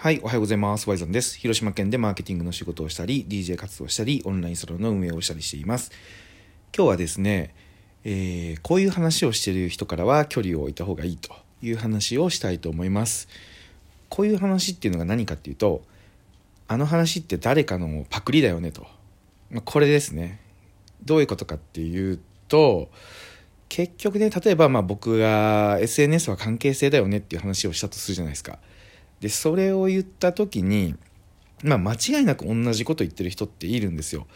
はい、おはようございます。ワイゾンです。広島県でマーケティングの仕事をしたり、DJ 活動をしたり、オンラインサロンの運営をしたりしています。今日はですね、えー、こういう話をしてる人からは距離を置いた方がいいという話をしたいと思います。こういう話っていうのが何かっていうと、あの話って誰かのパクリだよねと。まあ、これですね。どういうことかっていうと、結局ね、例えばまあ僕が SNS は関係性だよねっていう話をしたとするじゃないですか。でそれを言った時にまあ間違いなく同じこと言ってる人っているんですよ。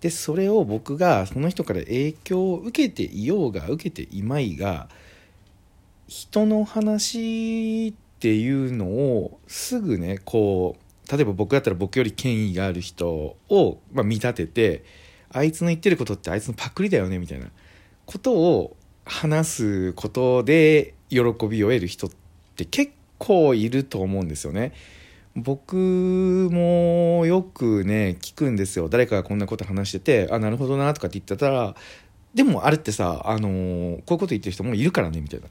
でそれを僕がその人から影響を受けていようが受けていまいが人の話っていうのをすぐねこう例えば僕だったら僕より権威がある人を、まあ、見立ててあいつの言ってることってあいつのパクリだよねみたいなことを話すことで喜びを得る人って結構いると思うんですよね。僕もよくね聞くんですよ。誰かがこんなこと話しててあなるほどなとかって言ってたらでもあれってさあのー、こういうこと言ってる人もいるからねみたいな。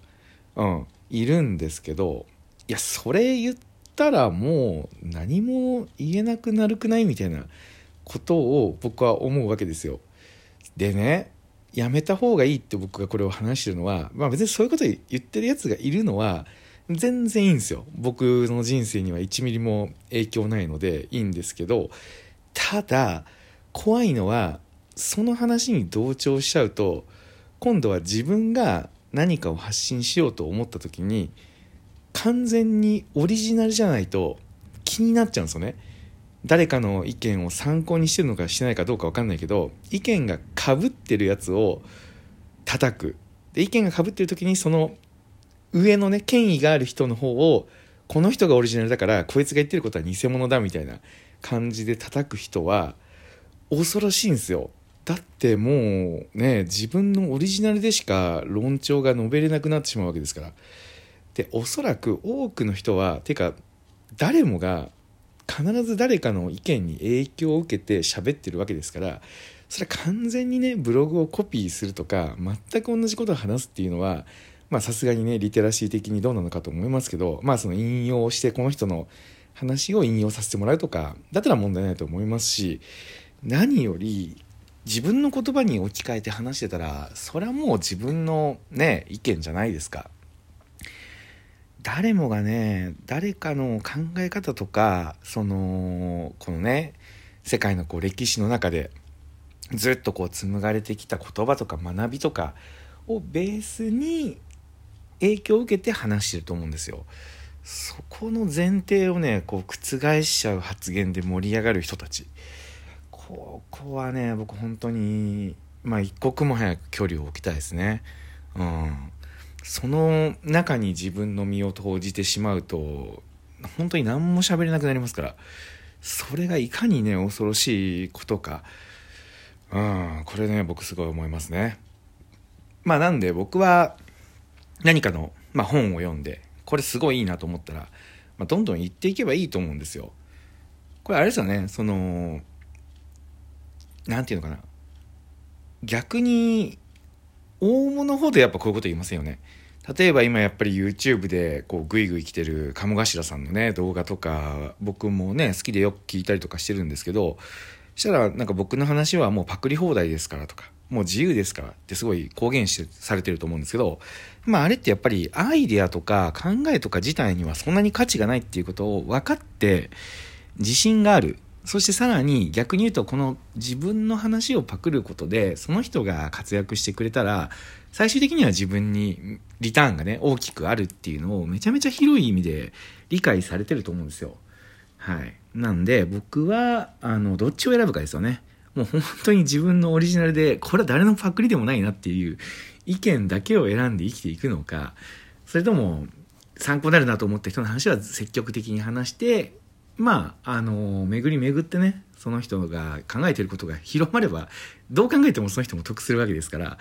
うん。いるんですけどいやそれ言ったらもう何も言えなくなるくない？みたいなことを僕は思うわけですよ。でねやめた方がいいって僕がこれを話してるのはまあ別にそういうこと言ってるやつがいるのは全然いいんですよ。僕の人生には1ミリも影響ないのでいいんですけどただ怖いのはその話に同調しちゃうと今度は自分が何かを発信しようと思った時に完全にオリジナルじゃないと気になっちゃうんですよね。誰かの意見を参考にしてるのかしてないかどうか分かんないけど意見がかぶってるやつを叩く。で意見がかぶってる時にその上のね権威がある人の方をこの人がオリジナルだからこいつが言ってることは偽物だみたいな感じで叩く人は恐ろしいんですよ。だってもうね自分のオリジナルでしか論調が述べれなくなってしまうわけですからでおそらく多くの人はてか誰もが必ず誰かの意見に影響を受けて喋ってるわけですからそれは完全にねブログをコピーするとか全く同じことを話すっていうのはまあさすがにねリテラシー的にどうなのかと思いますけどまあその引用してこの人の話を引用させてもらうとかだったら問題ないと思いますし何より自分の言葉に置き換えて話してたらそれはもう自分のね意見じゃないですか。誰もがね誰かの考え方とかそのこのね世界のこう歴史の中でずっとこう紡がれてきた言葉とか学びとかをベースに影響を受けて話してると思うんですよ。そこの前提をねこう覆しちゃう発言で盛り上がる人たちここはね僕本当にまあ一刻も早く距離を置きたいですね。うん、その中に自分の身を投じてしまうと本当に何も喋れなくなりますからそれがいかにね恐ろしいことか、うん、これね僕すごい思いますね。まあなんで僕は何かの、まあ、本を読んでこれすごいいいなと思ったら、まあ、どんどん言っていけばいいと思うんですよ。これあれですよねその何て言うのかな逆に大物ほどやっぱこういうこと言いませんよね。例えば今やっぱり YouTube でこうグイグイ来てる鴨頭さんのね動画とか僕もね好きでよく聞いたりとかしてるんですけどしたらなんか僕の話はもうパクリ放題ですからとかもう自由ですからってすごい公言してされてると思うんですけど、まああれってやっぱりアイデアとか考えとか自体にはそんなに価値がないっていうことを分かって自信がある。そしてさらに逆に言うとこの自分の話をパクることでその人が活躍してくれたら最終的には自分にリターンがね大きくあるっていうのをめちゃめちゃ広い意味で理解されてると思うんですよ。はい。なんで僕はあのどっちを選ぶかですよね。もう本当に自分のオリジナルで、これは誰のパクリでもないなっていう意見だけを選んで生きていくのか、それとも参考になるなと思った人の話は積極的に話して、まあ、あの、巡り巡ってね、その人が考えてることが広まれば、どう考えてもその人も得するわけですから、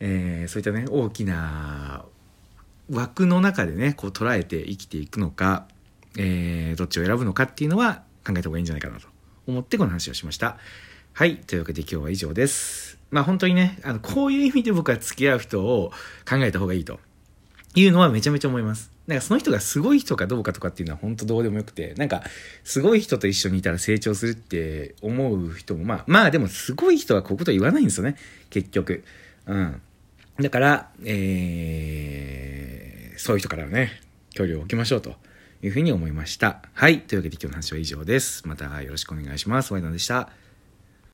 えー、そういったね、大きな枠の中でね、こう捉えて生きていくのか、えー、どっちを選ぶのかっていうのは考えた方がいいんじゃないかなと思ってこの話をしました。はい。というわけで今日は以上です。まあ本当にね、あの、こういう意味で僕は付き合う人を考えた方がいいというのはめちゃめちゃ思います。なんかその人がすごい人かどうかとかっていうのは本当どうでもよくて、なんかすごい人と一緒にいたら成長するって思う人も、まあ、まあでもすごい人はこういうこと言わないんですよね、結局。うん。だから、えー、そういう人からはね、距離を置きましょうというふうに思いました。はい。というわけで今日の話は以上です。またよろしくお願いします。ワイドンでした。